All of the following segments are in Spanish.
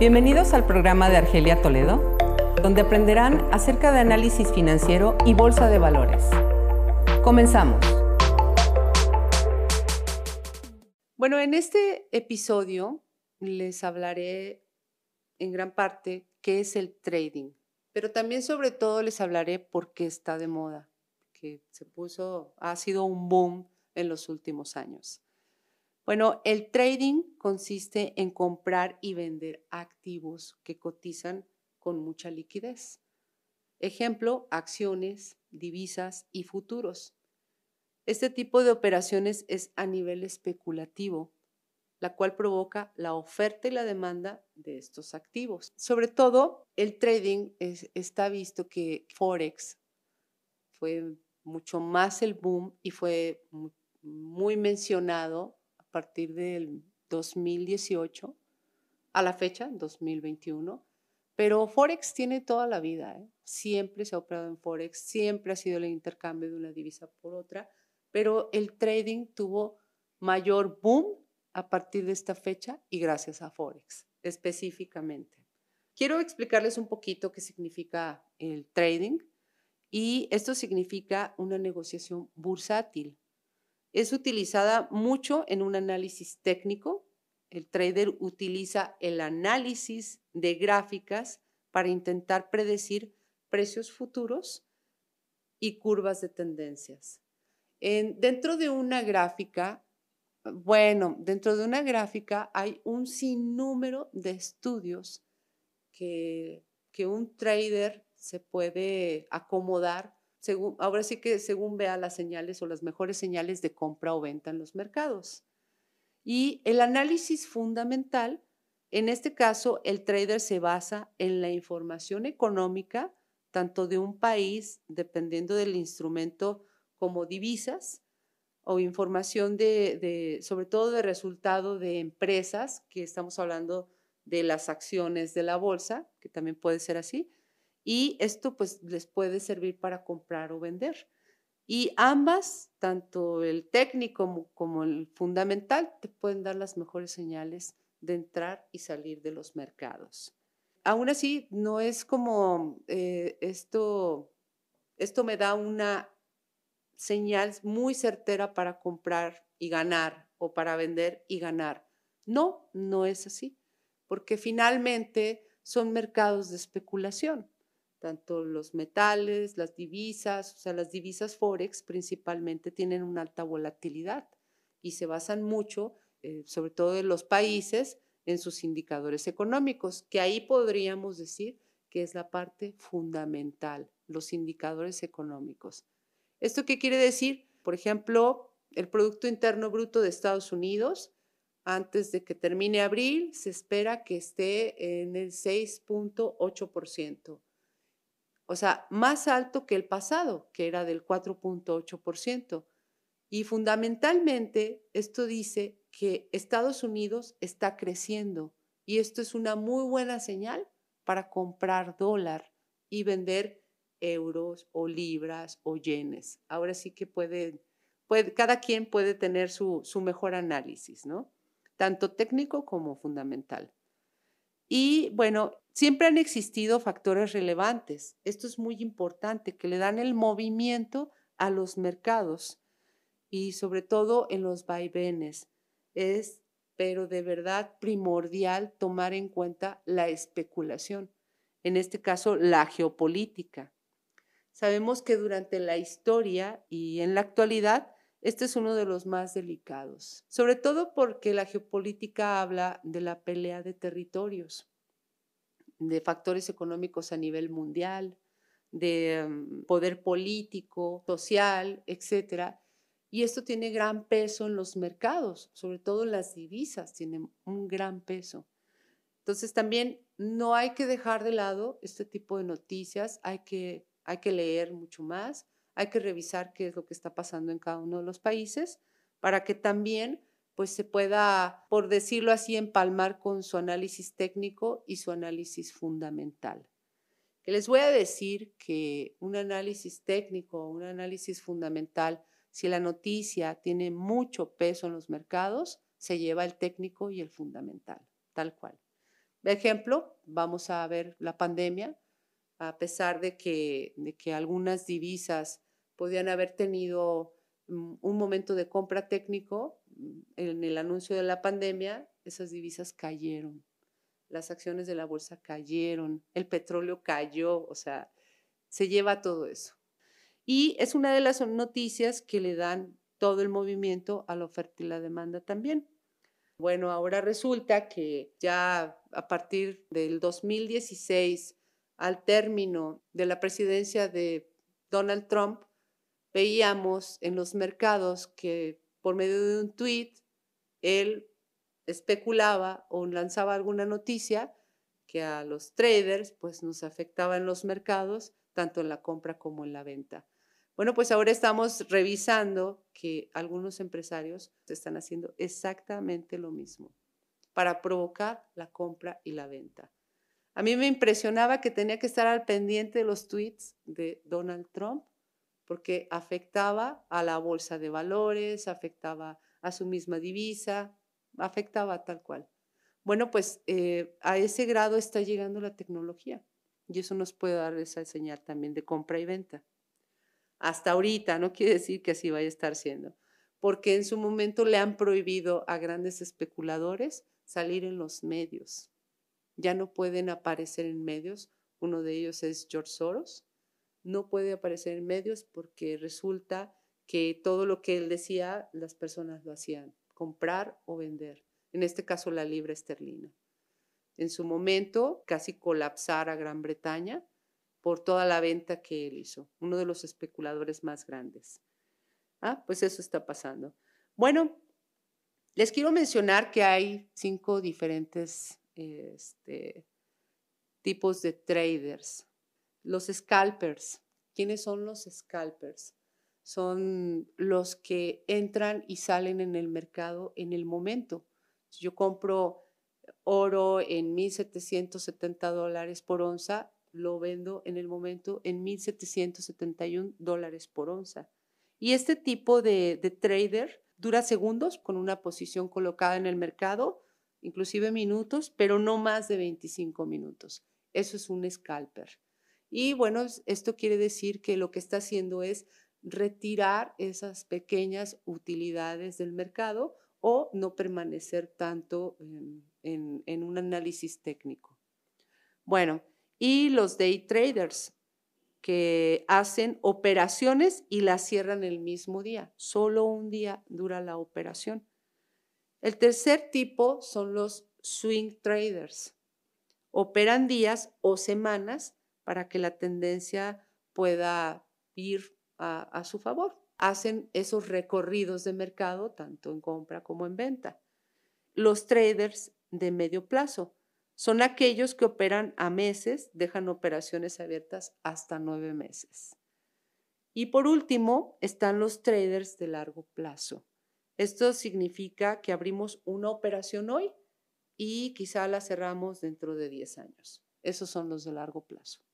Bienvenidos al programa de Argelia Toledo, donde aprenderán acerca de análisis financiero y bolsa de valores. Comenzamos. Bueno, en este episodio les hablaré en gran parte qué es el trading, pero también sobre todo les hablaré por qué está de moda, que se puso, ha sido un boom en los últimos años. Bueno, el trading consiste en comprar y vender activos que cotizan con mucha liquidez. Ejemplo, acciones, divisas y futuros. Este tipo de operaciones es a nivel especulativo, la cual provoca la oferta y la demanda de estos activos. Sobre todo, el trading está visto que Forex fue mucho más el boom y fue muy mencionado partir del 2018 a la fecha, 2021. Pero Forex tiene toda la vida, ¿eh? siempre se ha operado en Forex, siempre ha sido el intercambio de una divisa por otra, pero el trading tuvo mayor boom a partir de esta fecha y gracias a Forex específicamente. Quiero explicarles un poquito qué significa el trading y esto significa una negociación bursátil. Es utilizada mucho en un análisis técnico. El trader utiliza el análisis de gráficas para intentar predecir precios futuros y curvas de tendencias. dentro de una gráfica, bueno, dentro de una gráfica hay un sinnúmero de estudios que, que un trader se puede acomodar ahora sí que según vea las señales o las mejores señales de compra o venta en los mercados. Y el análisis fundamental, en este caso, el trader se basa en la información económica, tanto de un país, dependiendo del instrumento, como divisas, o información de, sobre todo de resultado de empresas, que estamos hablando de las acciones de la bolsa, que también puede ser así, y esto pues les puede servir para comprar o vender. Y ambas, tanto el técnico como, el fundamental, te pueden dar las mejores señales de entrar y salir de los mercados. Aún así, no es como eh, esto, esto me da una señal muy certera para comprar y ganar o para vender y ganar. No, no es así, porque finalmente son mercados de especulación tanto los metales, las divisas, o sea, las divisas forex principalmente tienen una alta volatilidad y se basan mucho, eh, sobre todo en los países, en sus indicadores económicos, que ahí podríamos decir que es la parte fundamental, los indicadores económicos. ¿Esto qué quiere decir? Por ejemplo, el Producto Interno Bruto de Estados Unidos, antes de que termine abril, se espera que esté en el 6.8% o sea, más alto que el pasado, que era del 4.8%. Y fundamentalmente esto dice que Estados Unidos está creciendo y esto es una muy buena señal para comprar dólar y vender euros o libras o yenes. Ahora sí que puede, cada quien puede tener su mejor análisis, ¿no? Tanto técnico como fundamental. Y bueno, siempre han existido factores relevantes. Esto es muy importante, que le dan el movimiento a los mercados y sobre todo en los vaivenes. Es, pero de verdad, primordial tomar en cuenta la especulación, en este caso la geopolítica. Sabemos que durante la historia y en la actualidad, este es uno de los más delicados, sobre todo porque la geopolítica habla de la pelea de territorios, de factores económicos a nivel mundial, de mm, poder político, social, etcétera. Y esto tiene gran peso en los mercados, sobre todo las divisas, tienen un gran peso. Entonces también no hay que dejar de lado este tipo de noticias, hay que, hay que leer mucho más, hay que revisar qué es lo que está pasando en cada uno de los países para que también pues se pueda, por decirlo así, empalmar con su análisis técnico y su análisis fundamental. Que les voy a decir que un análisis técnico, un análisis fundamental, si la noticia tiene mucho peso en los mercados, se lleva el técnico y el fundamental, tal cual. Ejemplo, vamos a ver la pandemia, a pesar de que, de que algunas divisas podían haber tenido mm, un momento de compra técnico, en el anuncio de la pandemia, esas divisas cayeron. Las acciones de la bolsa cayeron, el petróleo cayó, o sea, se lleva todo eso. Y es una de las noticias que le dan todo el movimiento a la oferta y la demanda también. Bueno, ahora resulta que ya a partir del 2016, al término de la presidencia de Donald Trump, veíamos en los mercados que por medio de un tweet él especulaba o lanzaba alguna noticia que a los traders pues nos afectaba en los mercados, tanto en la compra como en la venta. Bueno, pues ahora estamos revisando que algunos empresarios están haciendo exactamente lo mismo para provocar la compra y la venta. A mí me impresionaba que tenía que estar al pendiente de los tweets de Donald Trump porque afectaba a la bolsa de valores, afectaba a su misma divisa, afectaba tal cual. Bueno, pues eh, a ese grado está llegando la tecnología y eso nos puede dar esa señal también de compra y venta hasta ahorita, no quiere decir que así vaya a estar siendo, porque en su momento le han prohibido a grandes especuladores salir en los medios. Ya no pueden aparecer en medios, uno de ellos es George Soros, no puede aparecer en medios porque resulta que todo lo que él decía, las personas lo hacían, comprar o vender, en este caso la libra esterlina. En su momento, casi colapsar a Gran Bretaña, por toda la venta que él hizo, uno de los especuladores más grandes. Ah, pues eso está pasando. Bueno, les quiero mencionar que hay cinco diferentes este, tipos de traders. Los scalpers. ¿Quiénes son los scalpers? Son los que entran y salen en el mercado en el momento. Yo compro oro en 1.770 dólares por onza lo vendo en el momento en 1.771 dólares por onza. Y este tipo de, de trader dura segundos con una posición colocada en el mercado, inclusive minutos, pero no más de 25 minutos. Eso es un scalper. Y bueno, esto quiere decir que lo que está haciendo es retirar esas pequeñas utilidades del mercado o no permanecer tanto en, un análisis técnico. Bueno, y los day traders que hacen operaciones y las cierran el mismo día. Solo un día dura la operación. El tercer tipo son los swing traders. Operan días o semanas para que la tendencia pueda ir a, a su favor. Hacen esos recorridos de mercado tanto en compra como en venta. Los traders de medio plazo son aquellos que operan a meses, dejan operaciones abiertas hasta nueve meses. Y por último, están los traders de largo plazo. Esto significa que abrimos una operación hoy y quizá la cerramos dentro de 10 años. Esos son los de largo plazo.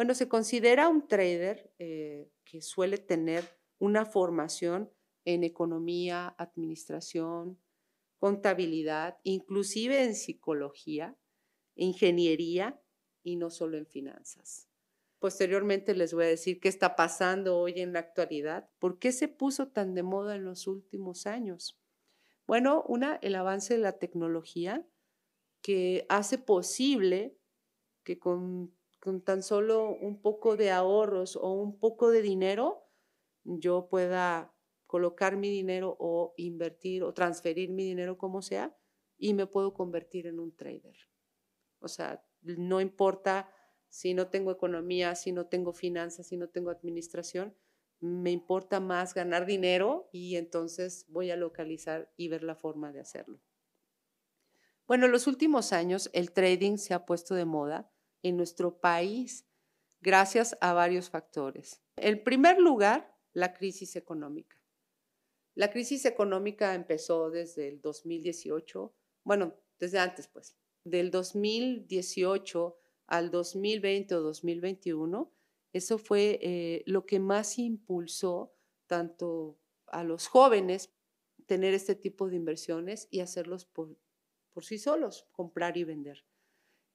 Bueno, se considera un trader eh, que suele tener una formación en economía, administración, contabilidad, inclusive en psicología, ingeniería y no solo en finanzas. Posteriormente les voy a decir qué está pasando hoy en la actualidad, por qué se puso tan de moda en los últimos años. Bueno, una, el avance de la tecnología que hace posible que con, con tan solo un poco de ahorros o un poco de dinero yo pueda colocar mi dinero o invertir o transferir mi dinero como sea y me puedo convertir en un trader. O sea, no importa si no tengo economía, si no tengo finanzas, si no tengo administración, me importa más ganar dinero y entonces voy a localizar y ver la forma de hacerlo. Bueno, en los últimos años el trading se ha puesto de moda en nuestro país gracias a varios factores. En primer lugar, la crisis económica. La crisis económica empezó desde el 2018, bueno, desde antes pues, del 2018 al 2020 o 2021, eso fue eh, lo que más impulsó tanto a los jóvenes tener este tipo de inversiones y hacerlos por, por sí solos, comprar y vender.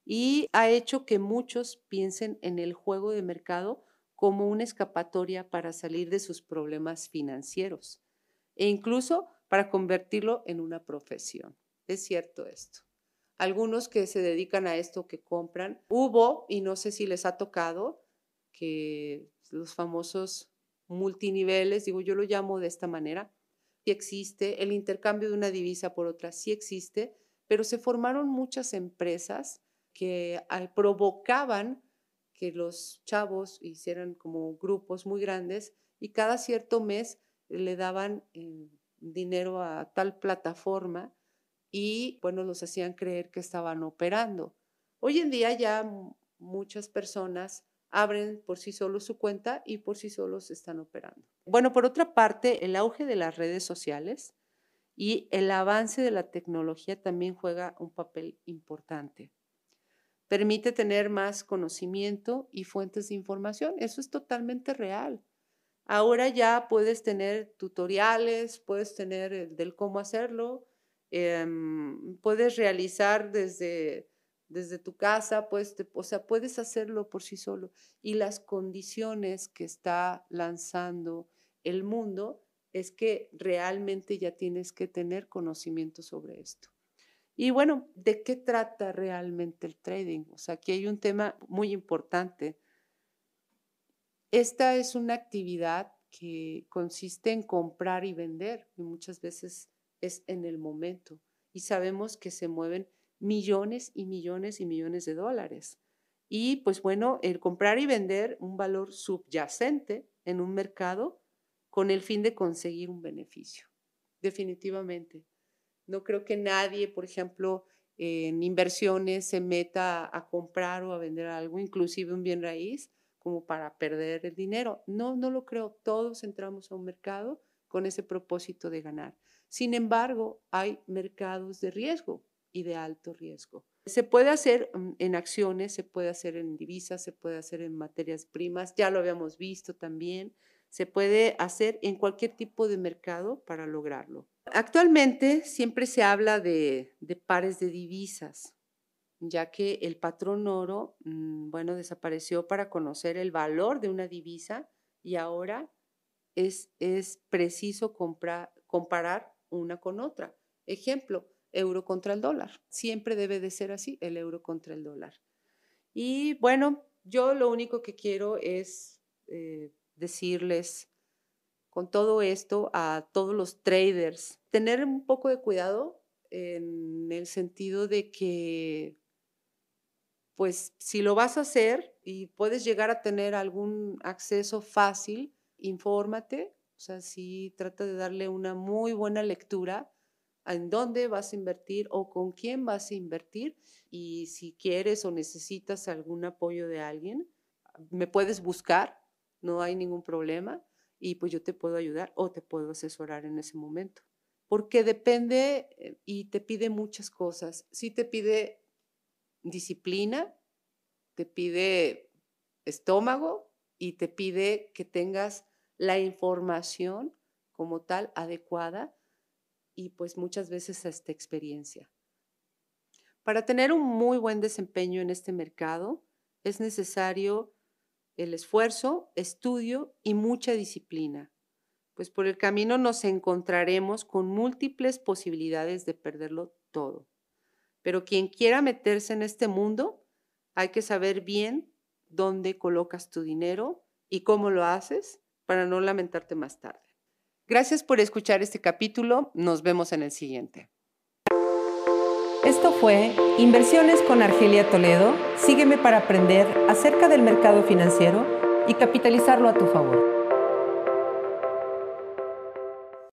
Y ha hecho que muchos piensen en el juego de mercado como una escapatoria para salir de sus problemas financieros e incluso para convertirlo en una profesión. Es cierto esto. Algunos que se dedican a esto, que compran, hubo, y no sé si les ha tocado, que los famosos multiniveles, digo, yo lo llamo de esta manera, sí existe, el intercambio de una divisa por otra sí existe, pero se formaron muchas empresas que provocaban que los chavos hicieran como grupos muy grandes y cada cierto mes le daban eh, dinero a tal plataforma y bueno, los hacían creer que estaban operando. Hoy en día ya muchas personas abren por sí solos su cuenta y por sí solos están operando. Bueno, por otra parte, el auge de las redes sociales y el avance de la tecnología también juega un papel importante. Permite tener más conocimiento y fuentes de información. Eso es totalmente real. Ahora ya puedes tener tutoriales, puedes tener el del cómo hacerlo, em, puedes realizar desde desde tu casa, pues, o sea, puedes hacerlo por sí solo. Y las condiciones que está lanzando el mundo es que realmente ya tienes que tener conocimiento sobre esto. Y bueno, ¿de qué trata realmente el trading? O sea, aquí hay un tema muy importante. Esta es una actividad que consiste en comprar y vender, y muchas veces es en el momento. Y sabemos que se mueven millones y millones y millones de dólares. Y pues bueno, el comprar y vender un valor subyacente en un mercado con el fin de conseguir un beneficio. Definitivamente. No creo que nadie, por ejemplo, en inversiones se meta a comprar o a vender algo, inclusive un bien raíz, como para perder el dinero. No, no lo creo. Todos entramos a un mercado con ese propósito de ganar. Sin embargo, hay mercados de riesgo y de alto riesgo. Se puede hacer mm, en acciones, se puede hacer en divisas, se puede hacer en materias primas, ya lo habíamos visto también, se puede hacer en cualquier tipo de mercado para lograrlo. Actualmente siempre se habla de, pares de divisas, ya que el patrón oro, mm, bueno, desapareció para conocer el valor de una divisa y ahora es, preciso comprar, comparar una con otra. Ejemplo, euro contra el dólar. Siempre debe de ser así, el euro contra el dólar. Y bueno, yo lo único que quiero es eh, decirles con todo esto a todos los traders, tener un poco de cuidado en el sentido de que, pues, si lo vas a hacer y puedes llegar a tener algún acceso fácil, infórmate, o sea, sí trata de darle una muy buena lectura en dónde vas a invertir o con quién vas a invertir y si quieres o necesitas algún apoyo de alguien, me puedes buscar, no hay ningún problema y pues yo te puedo ayudar o te puedo asesorar en ese momento. Porque depende eh, y te pide muchas cosas. Sí te pide disciplina, te pide estómago y te pide que tengas la información como tal adecuada y pues muchas veces esta experiencia. Para tener un muy buen desempeño en este mercado es necesario el esfuerzo, estudio y mucha disciplina, pues por el camino nos encontraremos con múltiples posibilidades de perderlo todo. Pero quien quiera meterse en este mundo, hay que saber bien dónde colocas tu dinero y cómo lo haces para no lamentarte más tarde. Gracias por escuchar este capítulo. Nos vemos en el siguiente. Esto fue Inversiones con Argelia Toledo. Sígueme para aprender acerca del mercado financiero y capitalizarlo a tu favor.